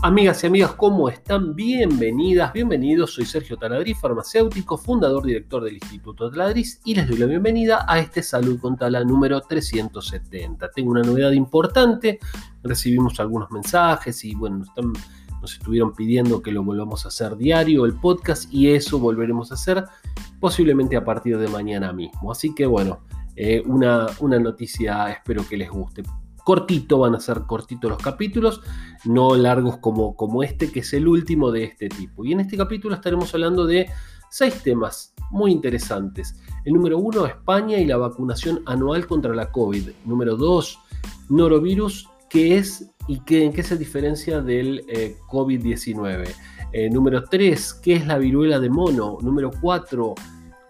Amigas y amigas, ¿cómo están? Bienvenidas, bienvenidos. Soy Sergio Taladriz, farmacéutico, fundador, director del Instituto Taladriz y les doy la bienvenida a este Salud con Tala número 370. Tengo una novedad importante, recibimos algunos mensajes y bueno, nos estuvieron pidiendo que lo volvamos a hacer diario, el podcast, y eso volveremos a hacer posiblemente a partir de mañana mismo. Así que bueno, eh, una noticia espero que les guste cortito, van a ser cortitos los capítulos, no largos como, como este, que es el último de este tipo. Y en este capítulo estaremos hablando de seis temas muy interesantes. El número uno, España y la vacunación anual contra la COVID. Número dos, norovirus, qué es y qué, en qué se diferencia del eh, COVID-19. Eh, número tres, qué es la viruela de mono. Número cuatro,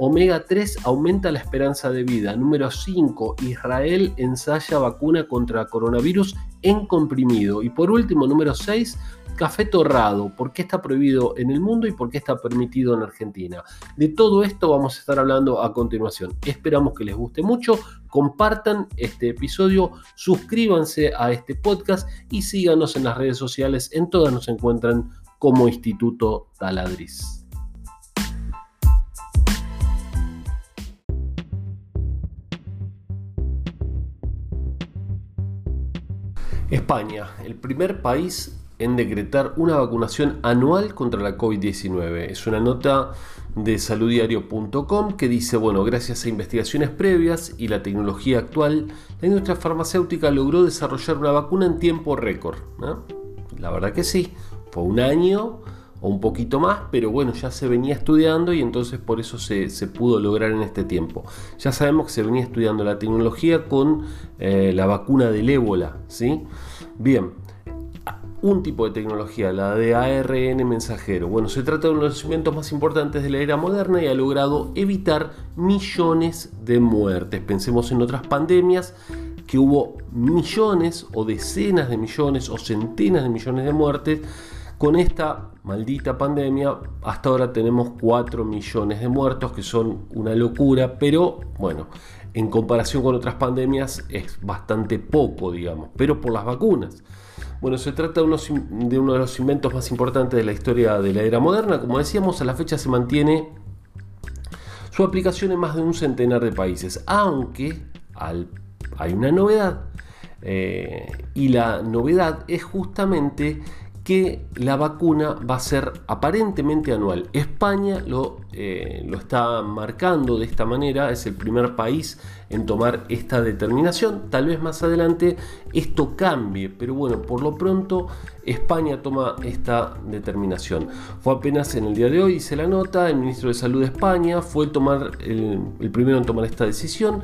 Omega 3 aumenta la esperanza de vida. Número 5. Israel ensaya vacuna contra coronavirus en comprimido. Y por último, número 6. Café torrado. ¿Por qué está prohibido en el mundo y por qué está permitido en Argentina? De todo esto vamos a estar hablando a continuación. Esperamos que les guste mucho. Compartan este episodio, suscríbanse a este podcast y síganos en las redes sociales. En todas nos encuentran como Instituto Taladriz. España, el primer país en decretar una vacunación anual contra la COVID-19. Es una nota de saluddiario.com que dice, bueno, gracias a investigaciones previas y la tecnología actual, la industria farmacéutica logró desarrollar una vacuna en tiempo récord. La verdad que sí, fue un año o un poquito más, pero bueno, ya se venía estudiando y entonces por eso se, pudo lograr en este tiempo. Ya sabemos que se venía estudiando la tecnología con eh, la vacuna del ébola, ¿sí? Bien, un tipo de tecnología, la de ARN mensajero. Bueno, se trata de uno de los inventos más importantes de la era moderna y ha logrado evitar millones de muertes. Pensemos en otras pandemias que hubo millones o decenas de millones o centenas de millones de muertes con esta maldita pandemia, hasta ahora tenemos 4 millones de muertos, que son una locura, pero bueno, en comparación con otras pandemias es bastante poco, digamos, pero por las vacunas. Bueno, se trata de, uno de los inventos más importantes de la historia de la era moderna. Como decíamos, a la fecha se mantiene su aplicación en más de un centenar de países, aunque hay una novedad. Eh, y la novedad es justamente que la vacuna va a ser aparentemente anual. España lo, eh, lo está marcando de esta manera, es el primer país en tomar esta determinación. Tal vez más adelante esto cambie, pero bueno, por lo pronto España toma esta determinación. Fue apenas en el día de hoy, hice la nota, el ministro de Salud de España fue el primero en tomar esta decisión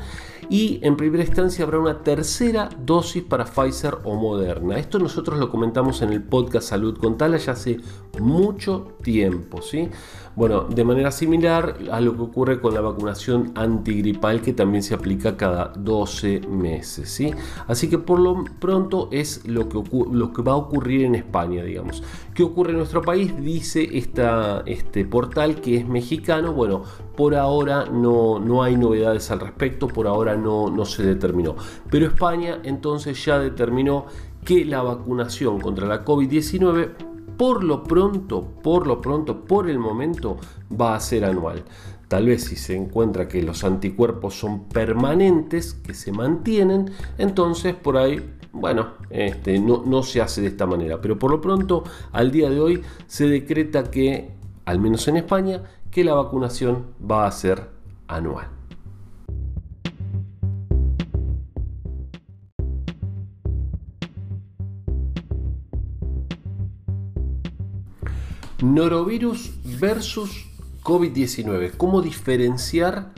y en primera instancia habrá una tercera dosis para Pfizer o Moderna. Esto nosotros lo comentamos en el podcast Salud con Tala ya hace mucho tiempo, ¿sí? Bueno, de manera similar a lo que ocurre con la vacunación antigripal que también se aplica cada 12 meses, ¿sí? Así que por lo pronto es lo que, va a ocurrir en España, digamos. ¿Qué ocurre en nuestro país? Dice este portal que es mexicano. Bueno, por ahora no, no hay novedades al respecto, por ahora no, no se determinó. Pero España entonces ya determinó que la vacunación contra la COVID-19 por lo pronto, por lo pronto, por el momento, va a ser anual. Tal vez si se encuentra que los anticuerpos son permanentes, que se mantienen, entonces por ahí, bueno, este, no, no se hace de esta manera. Pero por lo pronto, al día de hoy, se decreta que, al menos en España, que la vacunación va a ser anual. Norovirus versus COVID-19. ¿Cómo diferenciar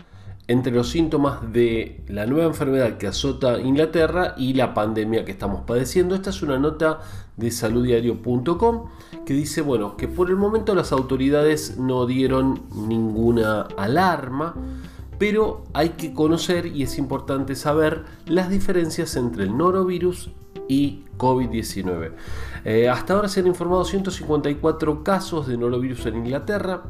entre los síntomas de la nueva enfermedad que azota Inglaterra y la pandemia que estamos padeciendo? Esta es una nota de saluddiario.com que dice, bueno, que por el momento las autoridades no dieron ninguna alarma, pero hay que conocer y es importante saber las diferencias entre el norovirus y COVID-19. Eh, hasta ahora se han informado 154 casos de norovirus en Inglaterra.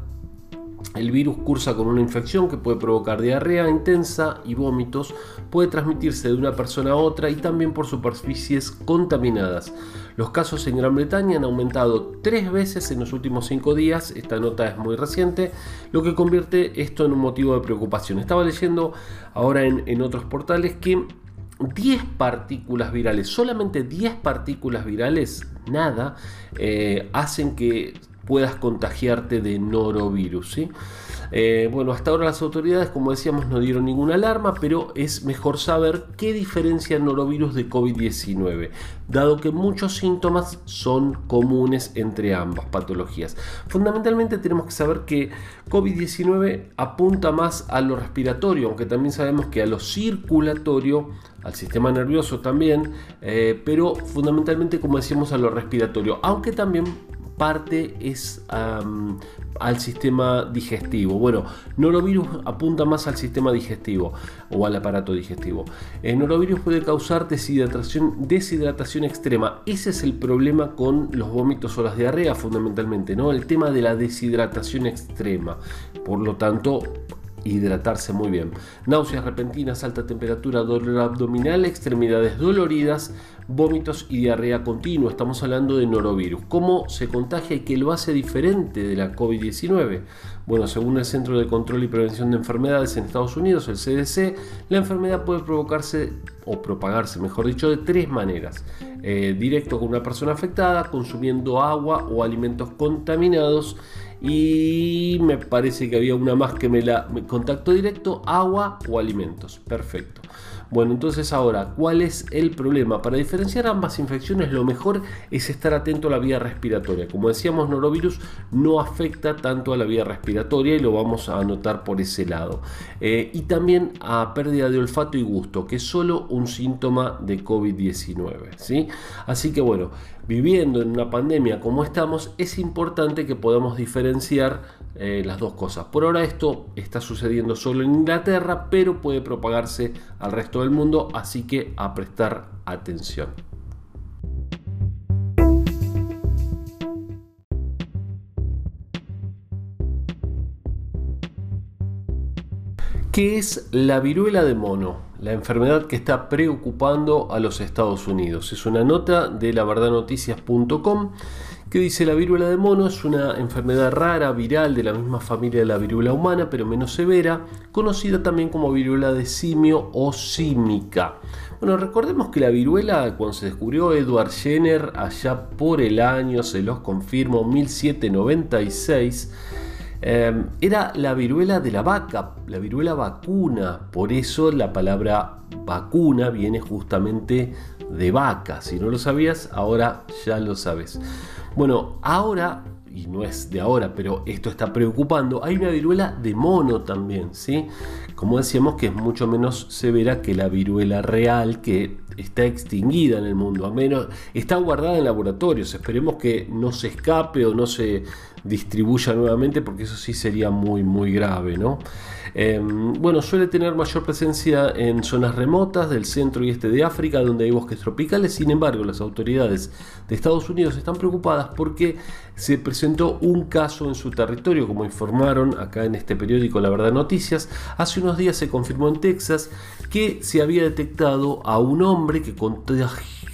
El virus cursa con una infección que puede provocar diarrea intensa y vómitos, puede transmitirse de una persona a otra y también por superficies contaminadas. Los casos en Gran Bretaña han aumentado tres veces en los últimos cinco días, esta nota es muy reciente, lo que convierte esto en un motivo de preocupación. Estaba leyendo ahora en, otros portales que 10 partículas virales, solamente 10 partículas virales, nada, eh, hacen que puedas contagiarte de norovirus. ¿sí? Eh, bueno, hasta ahora las autoridades, como decíamos, no dieron ninguna alarma, pero es mejor saber qué diferencia norovirus de COVID-19, dado que muchos síntomas son comunes entre ambas patologías. Fundamentalmente tenemos que saber que COVID-19 apunta más a lo respiratorio, aunque también sabemos que a lo circulatorio, al sistema nervioso también, eh, pero fundamentalmente, como decíamos, a lo respiratorio, aunque también parte es al sistema digestivo. Bueno, norovirus apunta más al sistema digestivo o al aparato digestivo. El norovirus puede causar deshidratación, deshidratación extrema. Ese es el problema con los vómitos o las diarreas fundamentalmente, ¿no? El tema de la deshidratación extrema. Por lo tanto, hidratarse muy bien. Náuseas repentinas, alta temperatura, dolor abdominal, extremidades doloridas, vómitos y diarrea continua. Estamos hablando de norovirus. ¿Cómo se contagia y qué lo hace diferente de la COVID-19? Bueno, según el Centro de Control y Prevención de Enfermedades en Estados Unidos, el CDC, la enfermedad puede provocarse o propagarse, mejor dicho, de tres maneras. Eh, directo con una persona afectada, consumiendo agua o alimentos contaminados y me parece que había una más que me la contacto directo, agua o alimentos. Perfecto. Bueno, entonces ahora, ¿cuál es el problema? Para diferenciar ambas infecciones, lo mejor es estar atento a la vía respiratoria. Como decíamos, norovirus no afecta tanto a la vía respiratoria y lo vamos a anotar por ese lado. Eh, y también a pérdida de olfato y gusto, que es solo un síntoma de COVID-19. ¿sí? Así que bueno, viviendo en una pandemia como estamos, es importante que podamos diferenciar eh, las dos cosas. Por ahora esto está sucediendo solo en Inglaterra, pero puede propagarse al resto del mundo, así que a prestar atención. ¿Qué es la viruela de mono? La enfermedad que está preocupando a los Estados Unidos. Es una nota de la laverdadnoticias.com que dice la viruela de mono es una enfermedad rara, viral, de la misma familia de la viruela humana, pero menos severa, conocida también como viruela de simio o símica. Bueno, recordemos que la viruela, cuando se descubrió Edward Jenner allá por el año, se los confirmo, 1796, eh, era la viruela de la vaca, la viruela vacuna. Por eso la palabra vacuna viene justamente de vaca. Si no lo sabías, ahora ya lo sabes. Bueno, ahora, y no es de ahora, pero esto está preocupando, hay una viruela de mono también, ¿sí? Como decíamos que es mucho menos severa que la viruela real que está extinguida en el mundo, a menos está guardada en laboratorios, esperemos que no se escape o no se distribuya nuevamente porque eso sí sería muy muy grave, ¿no? Em, bueno, suele tener mayor presencia en zonas remotas del centro y este de África, donde hay bosques tropicales. Sin embargo, las autoridades de Estados Unidos están preocupadas porque se presentó un caso en su territorio, como informaron acá en este periódico La Verdad Noticias. Hace unos días se confirmó en Texas que se había detectado a un hombre que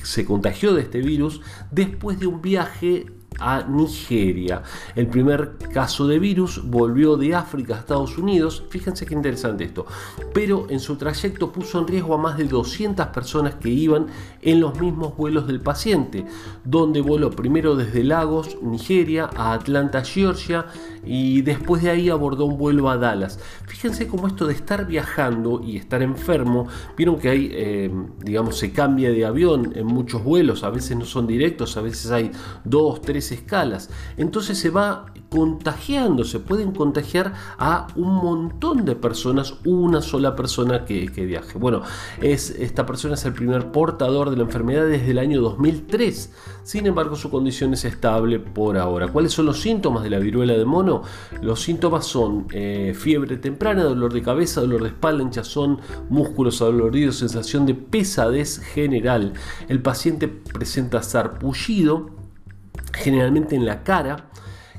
se contagió de este virus después de un viaje a Nigeria. El primer caso de virus volvió de África a Estados Unidos, fíjense qué interesante esto, pero en su trayecto puso en riesgo a más de 200 personas que iban en los mismos vuelos del paciente, donde voló primero desde Lagos, Nigeria, a Atlanta, Georgia, y después de ahí abordó un vuelo a Dallas. Fíjense cómo esto de estar viajando y estar enfermo, vieron que hay, eh, digamos, se cambia de avión en muchos vuelos, a veces no son directos, a veces hay dos, tres escalas. Entonces se va contagiando, se pueden contagiar a un montón de personas, una sola persona que, viaje. Bueno, es, esta persona es el primer portador de la enfermedad desde el año 2003. Sin embargo, su condición es estable por ahora. ¿Cuáles son los síntomas de la viruela de mono? Los síntomas son eh, fiebre temprana, dolor de cabeza, dolor de espalda, hinchazón, músculos adoloridos, sensación de pesadez general. El paciente presenta sarpullido, generalmente en la cara,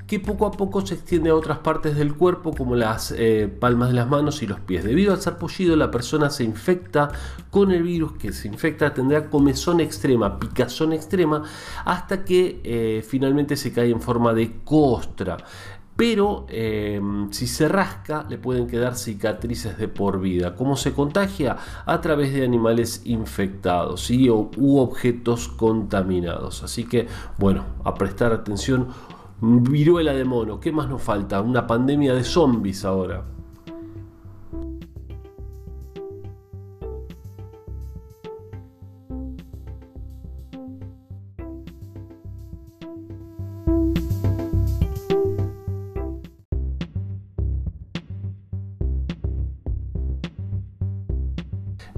que poco a poco se extiende a otras partes del cuerpo como las eh, palmas de las manos y los pies. Debido al sarpullido la persona se infecta con el virus que se infecta tendrá comezón extrema, picazón extrema hasta que eh, finalmente se cae en forma de costra pero em, si se rasca le pueden quedar cicatrices de por vida. ¿Cómo se contagia? A través de animales infectados o, u objetos contaminados. Así que, bueno, a prestar atención. Viruela de mono, ¿qué más nos falta? Una pandemia de zombies ahora.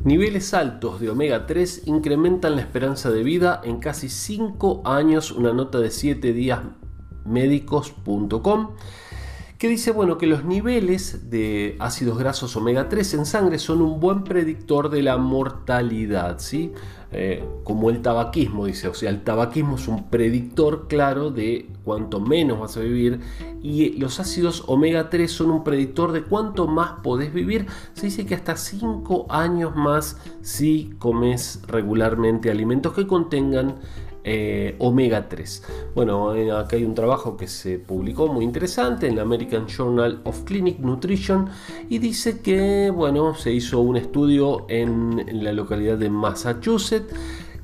Niveles altos de omega 3 incrementan la esperanza de vida en casi 5 años, una nota de 7 días médicos.com que dice bueno que los niveles de ácidos grasos omega 3 en sangre son un buen predictor de la mortalidad, ¿sí? Eh, como el tabaquismo, dice. O sea, el tabaquismo es un predictor claro de cuánto menos vas a vivir y los ácidos omega 3 son un predictor de cuánto más podés vivir. Se dice que hasta 5 años más si comes regularmente alimentos que contengan eh, omega 3. Bueno, eh, acá hay un trabajo que se publicó muy interesante en la American Journal of Clinic Nutrition y dice que, bueno, se hizo un estudio en la localidad de Massachusetts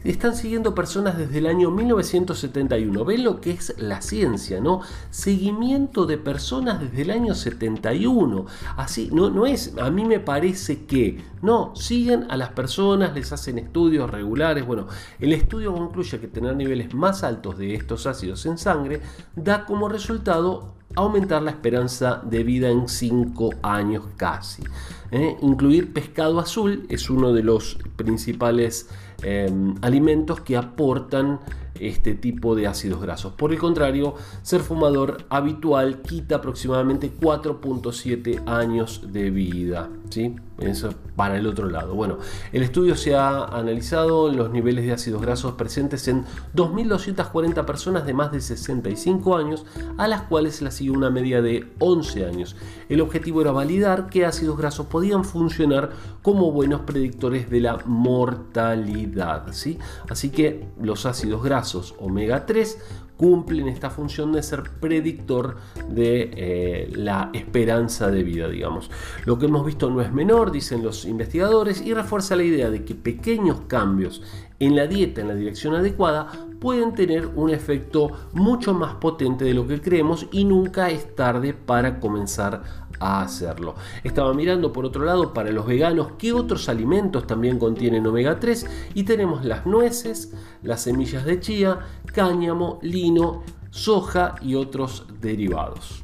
están siguiendo personas desde el año 1971. Ven lo que es la ciencia, ¿no? Seguimiento de personas desde el año 71. Así, no, no es, a mí me parece que, no, siguen a las personas, les hacen estudios regulares. Bueno, el estudio concluye que tener niveles más altos de estos ácidos en sangre da como resultado aumentar la esperanza de vida en 5 años casi. ¿eh? Incluir pescado azul es uno de los principales Em, alimentos que aportan este tipo de ácidos grasos. Por el contrario, ser fumador habitual quita aproximadamente 4.7 años de vida. ¿sí? Eso para el otro lado. Bueno, el estudio se ha analizado los niveles de ácidos grasos presentes en 2.240 personas de más de 65 años, a las cuales se las siguió una media de 11 años. El objetivo era validar que ácidos grasos podían funcionar como buenos predictores de la mortalidad. ¿sí? Así que los ácidos grasos omega 3 cumplen esta función de ser predictor de eh, la esperanza de vida, digamos. Lo que hemos visto no es menor, dicen los investigadores, y refuerza la idea de que pequeños cambios en la dieta en la dirección adecuada pueden tener un efecto mucho más potente de lo que creemos y nunca es tarde para comenzar a hacerlo. Estaba mirando por otro lado para los veganos qué otros alimentos también contienen omega 3 y tenemos las nueces, las semillas de chía, cáñamo, lino, soja y otros derivados.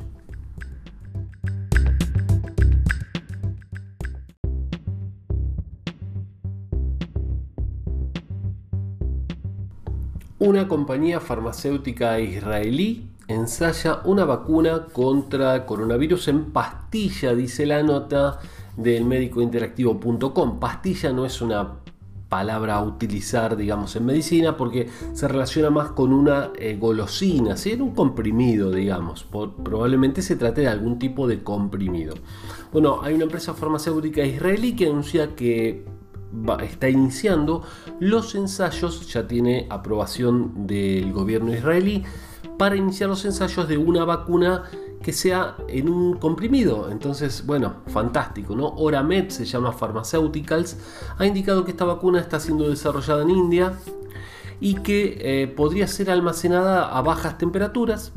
Una compañía farmacéutica israelí ensaya una vacuna contra coronavirus en pastilla, dice la nota del médicointeractivo.com. Pastilla no es una palabra a utilizar, digamos, en medicina porque se relaciona más con una eh, golosina, ¿sí? un comprimido, digamos. probablemente se trate de algún tipo de comprimido. Bueno, hay una empresa farmacéutica israelí que anuncia que está iniciando los ensayos, ya tiene aprobación del gobierno israelí para iniciar los ensayos de una vacuna que sea en un comprimido. Entonces, bueno, fantástico, ¿no? Oramed se llama Pharmaceuticals, ha indicado que esta vacuna está siendo desarrollada en India y que eh, podría ser almacenada a bajas temperaturas,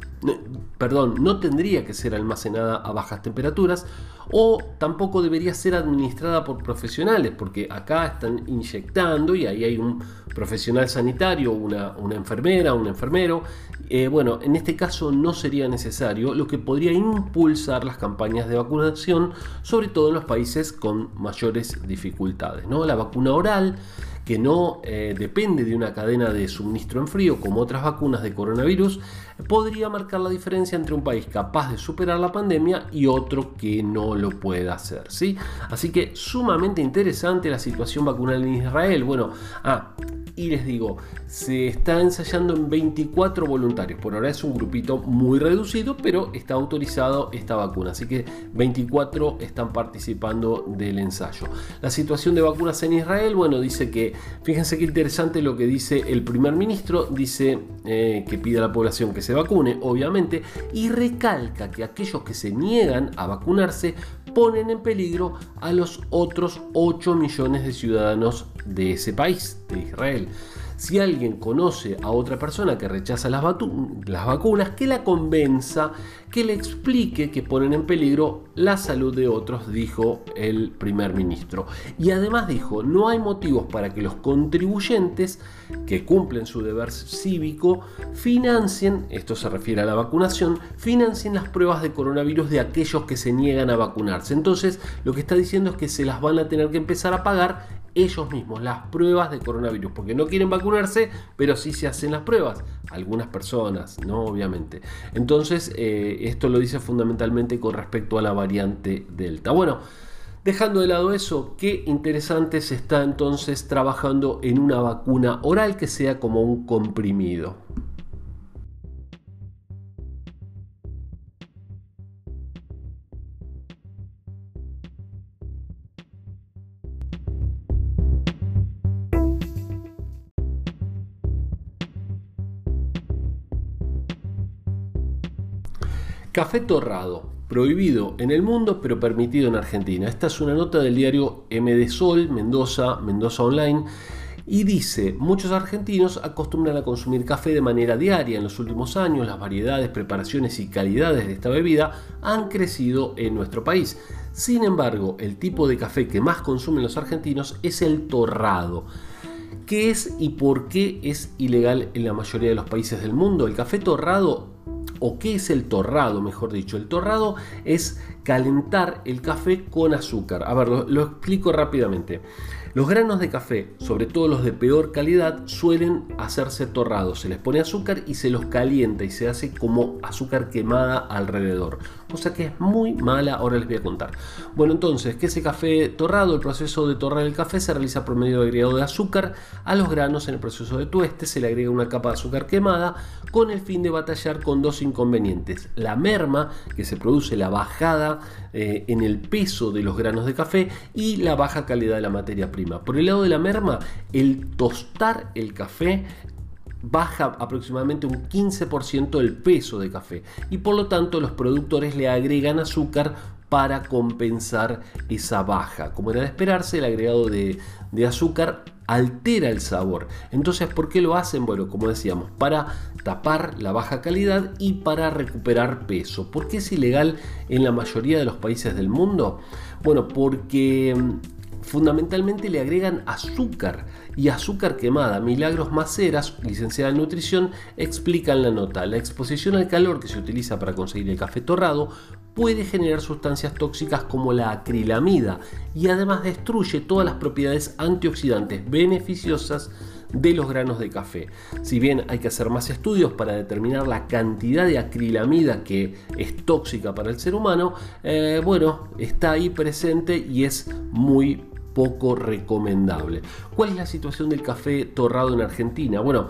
perdón, no tendría que ser almacenada a bajas temperaturas o tampoco debería ser administrada por profesionales, porque acá están inyectando y ahí hay un profesional sanitario, una, enfermera, un enfermero. Eh, bueno, en este caso no sería necesario, lo que podría impulsar las campañas de vacunación, sobre todo en los países con mayores dificultades. ¿no? La vacuna oral que no eh, depende de una cadena de suministro en frío como otras vacunas de coronavirus, podría marcar la diferencia entre un país capaz de superar la pandemia y otro que no lo pueda hacer. ¿sí? Así que sumamente interesante la situación vacunal en Israel. Bueno, ah, y les digo, se está ensayando en 24 voluntarios. Por ahora es un grupito muy reducido, pero está autorizado esta vacuna. Así que 24 están participando del ensayo. La situación de vacunas en Israel, bueno, dice que, fíjense qué interesante lo que dice el primer ministro, dice eh, que pide a la población que se vacune, obviamente, y recalca que aquellos que se niegan a vacunarse ponen en peligro a los otros 8 millones de ciudadanos de ese país, de Israel. Si alguien conoce a otra persona que rechaza las, vacunas, que la convenza, que le explique que ponen en peligro la salud de otros, dijo el primer ministro. Y además dijo, no hay motivos para que los contribuyentes que cumplen su deber cívico financien, esto se refiere a la vacunación, financien las pruebas de coronavirus de aquellos que se niegan a vacunarse. Entonces, lo que está diciendo es que se las van a tener que empezar a pagar ellos mismos las pruebas de coronavirus, porque no quieren vacunarse, pero sí se hacen las pruebas. Algunas personas, ¿no? Obviamente. Entonces, eh, esto lo dice fundamentalmente con respecto a la variante Delta. Bueno, dejando de lado eso, qué interesante se está entonces trabajando en una vacuna oral que sea como un comprimido. Café torrado, prohibido en el mundo pero permitido en Argentina. Esta es una nota del diario MD Sol, Mendoza, Mendoza Online, y dice, muchos argentinos acostumbran a consumir café de manera diaria. En los últimos años las variedades, preparaciones y calidades de esta bebida han crecido en nuestro país. Sin embargo, el tipo de café que más consumen los argentinos es el torrado. ¿Qué es y por qué es ilegal en la mayoría de los países del mundo? El café torrado o qué es el torrado, mejor dicho. El torrado es calentar el café con azúcar. A ver, lo, explico rápidamente. Los granos de café, sobre todo los de peor calidad, suelen hacerse torrados. Se les pone azúcar y se los calienta y se hace como azúcar quemada alrededor. Cosa que es muy mala, ahora les voy a contar. Bueno, entonces, ¿qué es el café torrado? El proceso de torrar el café se realiza por medio de agregado de azúcar a los granos en el proceso de tueste. Se le agrega una capa de azúcar quemada con el fin de batallar con dos inconvenientes. La merma, que se produce la bajada eh, en el peso de los granos de café y la baja calidad de la materia prima. Por el lado de la merma, el tostar el café baja aproximadamente un 15% el peso de café y por lo tanto los productores le agregan azúcar para compensar esa baja. Como era de esperarse, el agregado de, de azúcar altera el sabor. Entonces, ¿por qué lo hacen? Bueno, como decíamos, para tapar la baja calidad y para recuperar peso. ¿Por qué es ilegal en la mayoría de los países del mundo? Bueno, porque mm, fundamentalmente le agregan azúcar y azúcar quemada. Milagros Maceras, licenciada en nutrición, explica en la nota, la exposición al calor que se utiliza para conseguir el café torrado puede generar sustancias tóxicas como la acrilamida y además destruye todas las propiedades antioxidantes beneficiosas de los granos de café. Si bien hay que hacer más estudios para determinar la cantidad de acrilamida que es tóxica para el ser humano, eh, bueno, está ahí presente y es muy poco recomendable. ¿Cuál es la situación del café torrado en Argentina? Bueno,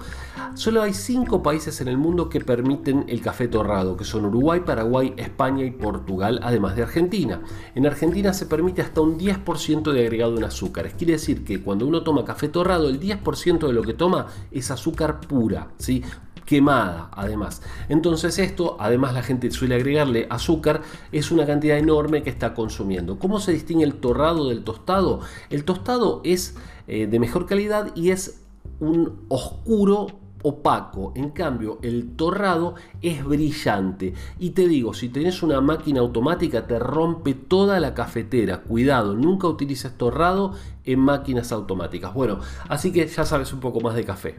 solo hay cinco países en el mundo que permiten el café torrado, que son Uruguay, Paraguay, España y Portugal, además de Argentina. En Argentina se permite hasta un 10% de agregado en azúcares. Quiere decir que cuando uno toma café torrado, el 10% de lo que toma es azúcar pura, ¿sí? Quemada además. Entonces esto, además la gente suele agregarle azúcar, es una cantidad enorme que está consumiendo. ¿Cómo se distingue el torrado del tostado? El tostado es eh, de mejor calidad y es un oscuro opaco. En cambio, el torrado es brillante. Y te digo, si tenés una máquina automática te rompe toda la cafetera. Cuidado, nunca utilices torrado en máquinas automáticas. Bueno, así que ya sabes un poco más de café.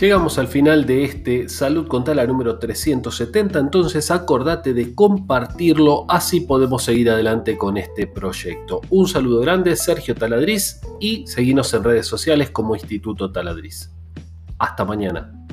Llegamos al final de este Salud con Tala número 370, entonces acordate de compartirlo, así podemos seguir adelante con este proyecto. Un saludo grande, Sergio Taladriz, y seguimos en redes sociales como Instituto Taladriz. Hasta mañana.